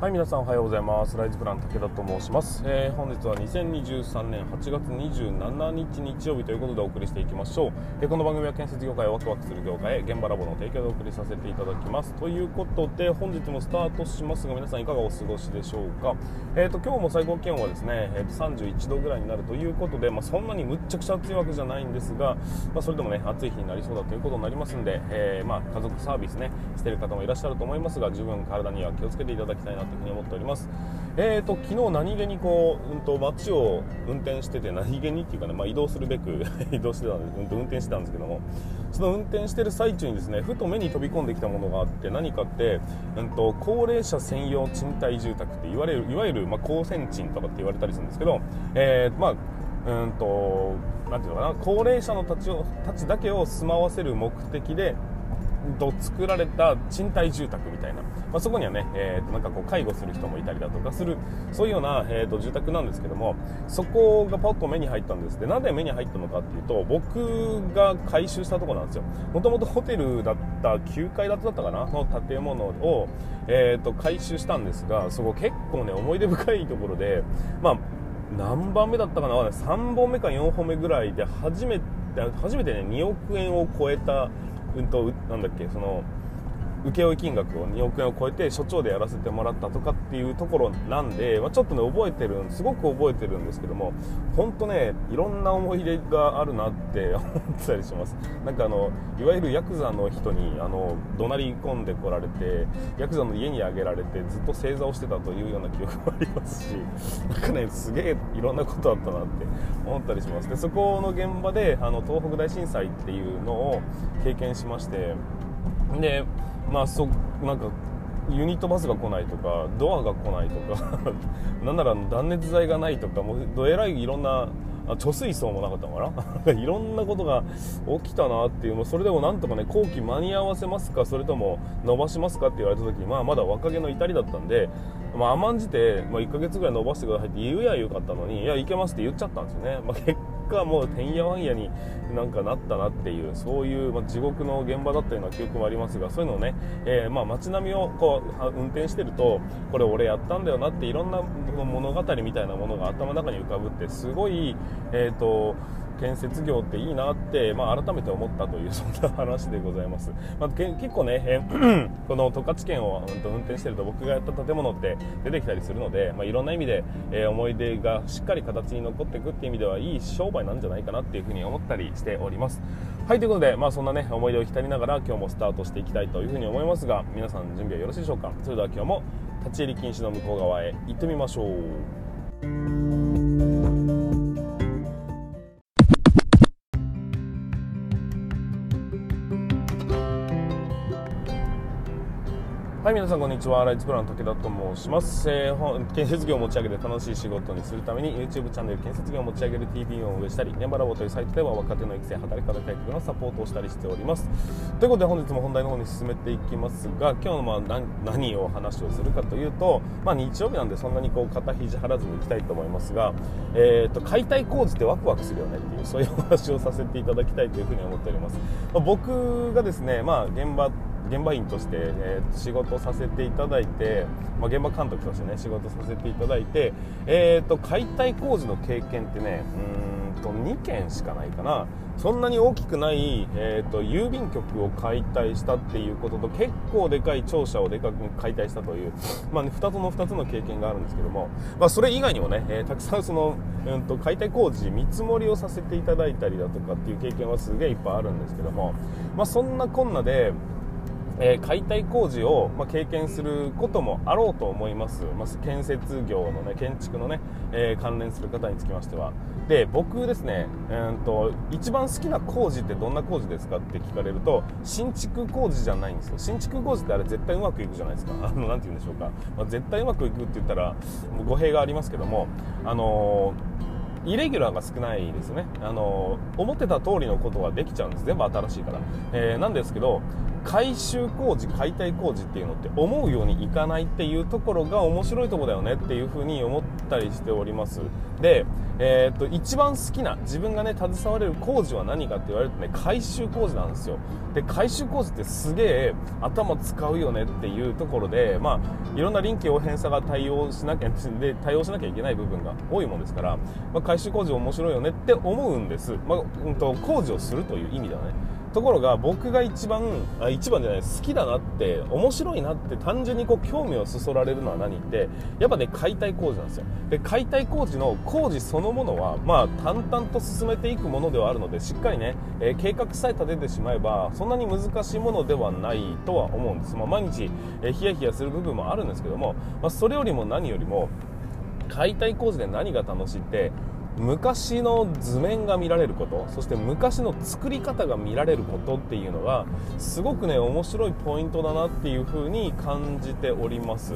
はい皆さんおはようございます。ライズプラン武田と申します、えー、本日は2023年8月27日日曜日ということでお送りしていきましょう、えー、この番組は建設業界ワクワクする業界現場ラボの提供でお送りさせていただきます。ということで本日もスタートしますが皆さんいかがお過ごしでしょうか。えーと今日も最高気温はですね、えー、と31度ぐらいになるということでまあ、そんなにむっちゃくちゃ暑いわけじゃないんですがまあ、それでもね暑い日になりそうだということになりますんで、えー、まあ家族サービスねしてる方もいらっしゃると思いますが十分体には気をつけていただきたいなというふうに思っております。えーと、昨日何気にこう、うんと、街を運転してて何気にっていうかね、まあ、移動するべく 移動してたんです、うん、と運転してたんですけどもその運転してる最中にですねふと目に飛び込んできたものがあって何かって、うんと、高齢者専用賃貸住宅って言われるいわゆる、まあ、高専賃とかって言われたりするんですけど、えー、まあうんとなんていうのかな高齢者のたちをたちだけを住まわせる目的でと作られた賃貸住宅みたいな、まあ、そこにはね、えー、となんかこう介護する人もいたりだとかするそういうような、えー、と住宅なんですけどもそこがパッと目に入ったんです。でなんで目に入ったのかっていうと僕が改修したとこなんですよ。もともとホテルだった9階建てだったかなの建物を、えー、と改修したんですがそこ結構ね思い出深いところでまあ何番目だったかな3本目か4本目ぐらいで初めて初めてね2億円を超えたうんとなんだっけその請負金額を2億円を超えて所長でやらせてもらったとかっていうところなんで、まあ、ちょっとね覚えてるすごく覚えてるんですけども本当ねいろんな思い出があるなって 思ってたりします。なんかあのいわゆるヤクザの人にあの怒鳴り込んでこられてヤクザの家にあげられてずっと正座をしてたというような記憶もありますしなんかねすげえいろんなことあったなって思ったりします。でそこの現場であの東北大震災っていうのを経験しましてでまあそなんかユニットバスが来ないとかドアが来ないとか なんなら断熱材がないとかもうどえらいいろんな貯水槽もなかったのかな？いろんなことが起きたなっていうもうそれでもなんとかね後期間に合わせますかそれとも伸ばしますかって言われた時に、まあ、まだ若気の至りだったんで、まあ、甘んじて、まあ、1ヶ月ぐらい伸ばしてくださいって言うやよかったのにいやいけますって言っちゃったんですよね、まあ、結果もうてんやわんやになんかなったなっていうそういう、まあ、地獄の現場だったような記憶もありますがそういうのをね、えー、まあ、街並みをこう運転してるとこれ俺やったんだよなっていろんな物語みたいなものが頭の中に浮かぶってすごい、えーと建設業っていいなって、まあ、改めて思ったという そんな話でございます、まあ、結構ね、えー、この十勝圏を運転してると僕がやった建物って出てきたりするので、まあ、いろんな意味で、えー、思い出がしっかり形に残っていくっていう意味ではいい商売なんじゃないかなっていうふうに思ったりしております。はいということで、まあ、そんなね思い出を浸りながら今日もスタートしていきたいというふうに思いますが皆さん準備はよろしいでしょうか？それでは今日も立ち入り禁止の向こう側へ行ってみましょう。はい皆さんこんにちは。ライツプラン武田と申します、えー、建設業を持ち上げて楽しい仕事にするために YouTube チャンネル建設業を持ち上げる TV を運営したり現場ラボというサイトでは若手の育成働き方改革のサポートをしたりしております。ということで本日も本題の方に進めていきますが今日のまあ何何を話をするかというと、まあ、日曜日なんでそんなにこう肩肘張らずにいきたいと思いますが、えーと、解体工事ってワクワクするよねっていうそういうお話をさせていただきたいというふうに思っております、まあ、僕がですね、まあ、現場現場員として、えー、仕事させていただいて、まあ、現場監督としてね仕事させていただいて、えーと、解体工事の経験ってねうんと2件しかないかな。そんなに大きくない、えーと、郵便局を解体したっていうことと結構でかい庁舎をでかく解体したという、まあね、2つの2つの経験があるんですけども、まあ、それ以外にもね、えー、たくさんその、うんと解体工事見積もりをさせていただいたりだとかっていう経験はすげえいっぱいあるんですけども、まあ、そんなこんなでえー、解体工事を、まあ、経験することもあろうと思います、まあ、建設業のね建築のね、えー、関連する方につきましては。で僕ですね、えーと、一番好きな工事ってどんな工事ですかって聞かれると新築工事じゃないんですよ。新築工事ってあれ絶対うまくいくじゃないですか。あのなて言うんでしょうか、まあ、絶対うまくいくって言ったら語弊がありますけどもあのイレギュラーが少ないですね。あの思ってた通りのことができちゃうんです。全部新しいから、えー、なんですけど改修工事解体工事っていうのって思うようにいかないっていうところが面白いとこだよねっていうふうに思ったりしております。で、えー、っと一番好きな自分がね携われる工事は何かって言われるとね改修工事なんですよ。で改修工事ってすげえ頭使うよねっていうところでまあいろんな臨機応変さが対応しなきゃ で対応しなきゃいけない部分が多いもんですから、まあ、改修工事面白いよねって思うんです、まあうん、と工事をするという意味ではね。ところが僕が一番あ一番じゃない好きだなって面白いなって単純にこう興味をそそられるのは何ってやっぱね解体工事なんですよ。で解体工事の工事そのものはまあ淡々と進めていくものではあるのでしっかりね、えー、計画さえ立ててしまえばそんなに難しいものではないとは思うんです、まあ、毎日、えー、ヒヤヒヤする部分もあるんですけども、まあ、それよりも何よりも解体工事で何が楽しいって昔の図面が見られることそして昔の作り方が見られることっていうのがすごくね面白いポイントだなっていうふうに感じております。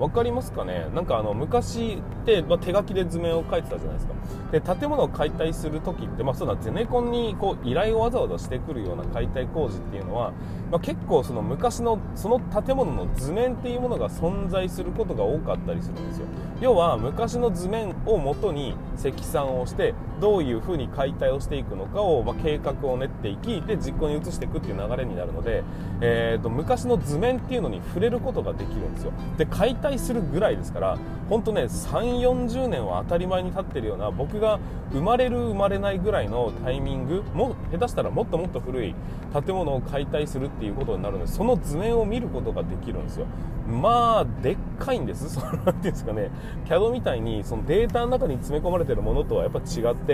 分かりますかね？なんかあの昔って、まあ、手書きで図面を描いてたじゃないですか。で建物を解体する時って、まあ、そうだゼネコンにこう依頼をわざわざしてくるような解体工事っていうのは、まあ、結構その昔のその建物の図面っていうものが存在することが多かったりするんですよ。要は昔の図面をもとに積算をしてどういうふうに解体をしていくのかを、まあ、計画を練っていきで実行に移していくっていう流れになるので、えーと、昔の図面っていうのに触れることができるんですよ。で解体するぐらいですから本当ね3 4 0年は当たり前に立ってるような僕が生まれる生まれないぐらいのタイミングも下手したらもっともっと古い建物を解体するっていうことになるのでその図面を見ることができるんですよ。まあでっかいんです。そのなんていうんですかね。CAD みたいにそのデータの中に詰め込まれてるものとはやっぱ違って、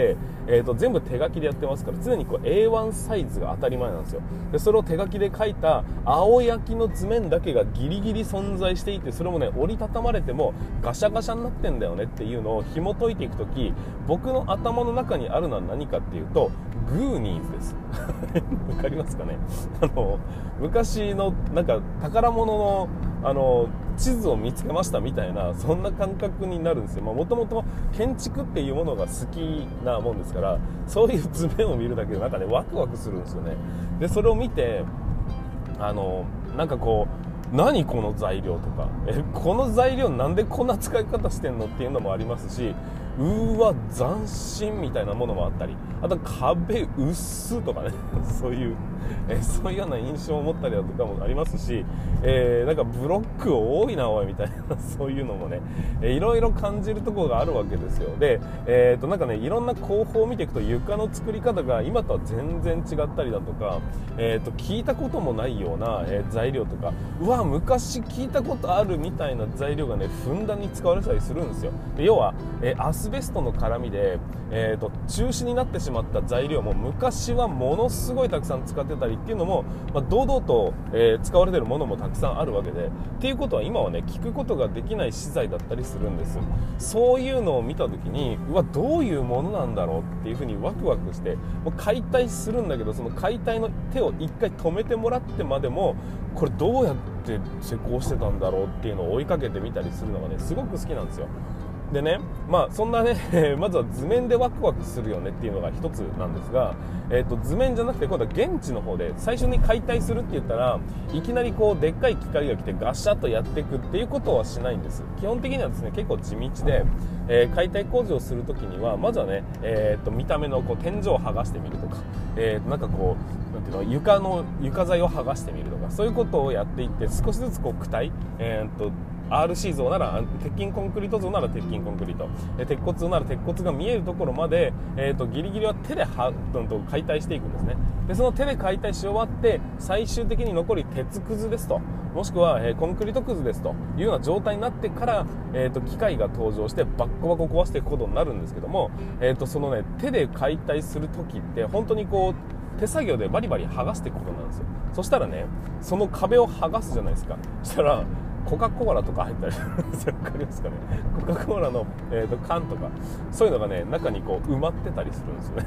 えーと、全部手書きでやってますから常にこう A1 サイズが当たり前なんですよ。でそれを手書きで書いた青焼きの図面だけがギリギリ存在していてそれもね折りたたまれてもガシャガシャになってんだよねっていうのを紐解いていく時僕の頭の中にあるのは何かっていうとグーニーズです。わかりますかね？あの昔のなんか宝物のあの地図を見つけましたみたいなそんな感覚になるんですよ。もともと建築っていうものが好きなもんですからそういう図面を見るだけでなんかねワクワクするんですよね。でそれを見てあのなんかこう何この材料とかえこの材料なんでこんな使い方してんのっていうのもありますしうーわ斬新みたいなものもあったりあと壁薄とかね そういう えそういうような印象を持ったりだとかもありますし、えー、なんかブロック多いなおいみたいな そういうのもね、えー、いろいろ感じるところがあるわけですよ。で、えー、となんかねいろんな工法を見ていくと床の作り方が今とは全然違ったりだとか、えー、と聞いたこともないような、えー、材料とかうわ昔聞いたことあるみたいな材料がねふんだんに使われたりするんですよ。で要は、えー、アスベストの絡みで、えーと、中止になってしまった材料も昔はものすごいたくさん使ってたりっていうのも、まあ、堂々と、えー、使われてるものもたくさんあるわけでっていうことは今はね聞くことができない資材だったりするんです。そういうのを見た時にうわどういうものなんだろうっていうふうにワクワクしてもう解体するんだけどその解体の手を1回止めてもらってまでもこれどうやって施工してたんだろうっていうのを追いかけてみたりするのがねすごく好きなんですよ。でね、まあ、そんなね、まずは図面でワクワクするよねっていうのが一つなんですが、えーと、図面じゃなくて今度は現地の方で最初に解体するって言ったらいきなりこうでっかい機械が来てガシャッとやっていくっていうことはしないんです。基本的にはですね結構地道で、えー、解体工事をするときにはまずはね、えーと、見た目のこう天井を剥がしてみるとか、えー、なんかこうなんていうの床の床材を剥がしてみるとかそういうことをやっていって少しずつこう躯体、えーと RC 像なら鉄筋コンクリート像なら鉄筋コンクリート。鉄骨像なら鉄骨が見えるところまで、えーと、ギリギリは手ではどんどん解体していくんですね。でその手で解体し終わって最終的に残り鉄くずですと。もしくは、えー、コンクリートくずですというような状態になってから、えーと、機械が登場してバッコバコ壊していくことになるんですけども、えー、とそのね手で解体する時って本当にこう手作業でバリバリ剥がしていくことなんですよ。そしたらねその壁を剥がすじゃないですか。そしたらコカ・コーラとか入ったりするんですよ分かりますかね？コカ・コーラの、えーと、缶とか。そういうのがね中にこう埋まってたりするんですよね。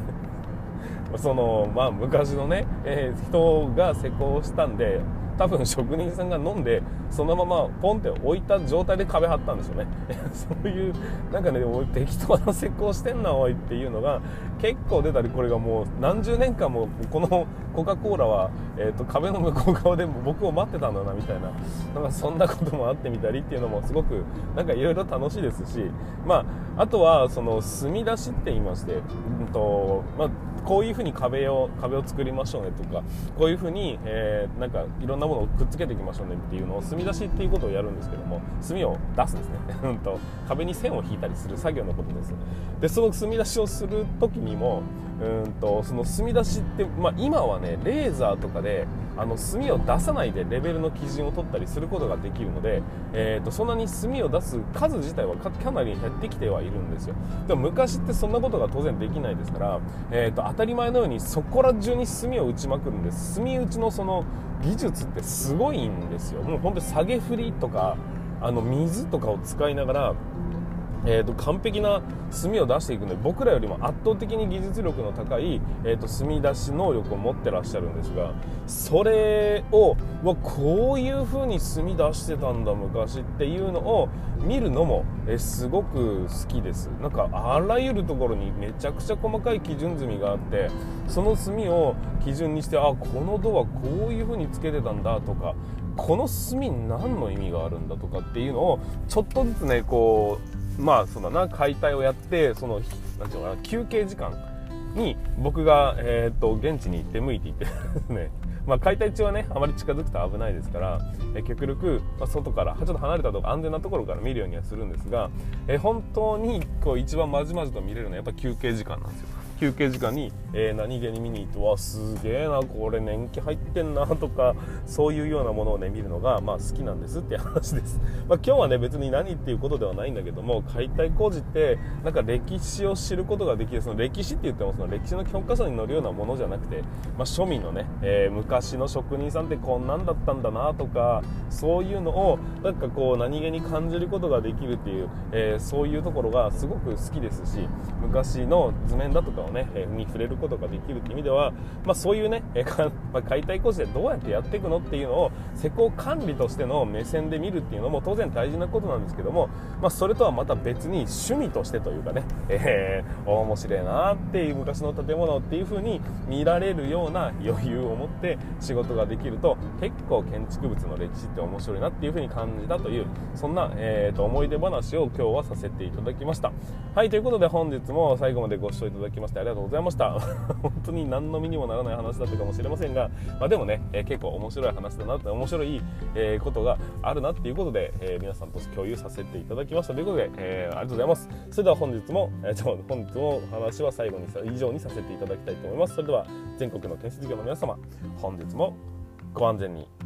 そのまあ昔のね、えー、人が施工したんで多分職人さんが飲んでそのままポンって置いた状態で壁張ったんでしょうね。そういうなんかね適当な施工してんなおいっていうのが結構出たりこれがもう何十年間もこのコカ・コーラは、えーと、壁の向こう側で僕を待ってたんだなみたいな。なんかそんなこともあってみたりっていうのもすごくなんかいろいろ楽しいですしまああとはその墨出しって言いまして、うんとまあこういうふうに壁を壁を作りましょうねとかこういうふうに、えー、なんかいろんなものをくっつけていきましょうねっていうのを墨出しっていうことをやるんですけども墨を出すんですね。と壁に線を引いたりする作業のことです。でその墨出しをする時にもうんとその墨出しって、まあ、今はねレーザーとかであの墨を出さないでレベルの基準を取ったりすることができるので、えーと、そんなに墨を出す数自体はかなり減ってきてはいるんですよ。でも昔ってそんなことが当然できないですから、えーと、当たり前のようにそこら中に墨を打ちまくるんです墨打ちのその技術ってすごいんですよ。もう本当に下げ振りとかあの水とかを使いながらえーと、完璧な墨を出していくので僕らよりも圧倒的に技術力の高い、えーと、墨出し能力を持ってらっしゃるんですがそれをわこういう風に墨出してたんだ昔っていうのを見るのも、えー、すごく好きです。なんかあらゆるところにめちゃくちゃ細かい基準墨があってその墨を基準にしてあこのドアこういう風につけてたんだとかこの墨何の意味があるんだとかっていうのをちょっとずつねこうまあそうだな解体をやってそのなんていうのかな休憩時間に僕が、えーと、現地に出向いていてね まあ、解体中はねあまり近づくと危ないですから、え極力、まあ、外からちょっと離れたとこ安全なところから見るようにはするんですが、え本当にこう一番まじまじと見れるのはやっぱ休憩時間なんですよ。休憩時間に、えー、何気に見に行ってわすげえなこれ年季入ってんなとかそういうようなものをね見るのが、まあ、好きなんですって話です、まあ、今日はね別に何っていうことではないんだけども解体工事ってなんか歴史を知ることができるその歴史って言ってもその歴史の教科書に載るようなものじゃなくて、まあ、庶民のね、えー、昔の職人さんってこんなんだったんだなとかそういうのをなんかこう何気に感じることができるっていう、えー、そういうところがすごく好きですし昔の図面だとかをね、えに触れることができるという意味では、まあ、そういうね、えかまあ、解体工事でどうやってやっていくのっていうのを施工管理としての目線で見るっていうのも当然大事なことなんですけども、まあ、それとはまた別に趣味としてというかね、えー、面白いなっていう昔の建物っていう風に見られるような余裕を持って仕事ができると結構建築物の歴史って面白いなっていう風に感じたというそんな、えーと、思い出話を今日はさせていただきました。はいということで本日も最後までご視聴いただきましてありがとうございました。本当に何の身にもならない話だったかもしれませんが、まあ、でもね、えー、結構面白い話だなって面白い、えー、ことがあるなっていうことで、えー、皆さんと共有させていただきました。ということで、えありがとうございます。それでは本日も、えー、本日も話は最後に以上にさせていただきたいと思います。それでは全国の建設業の皆様本日もご安全に。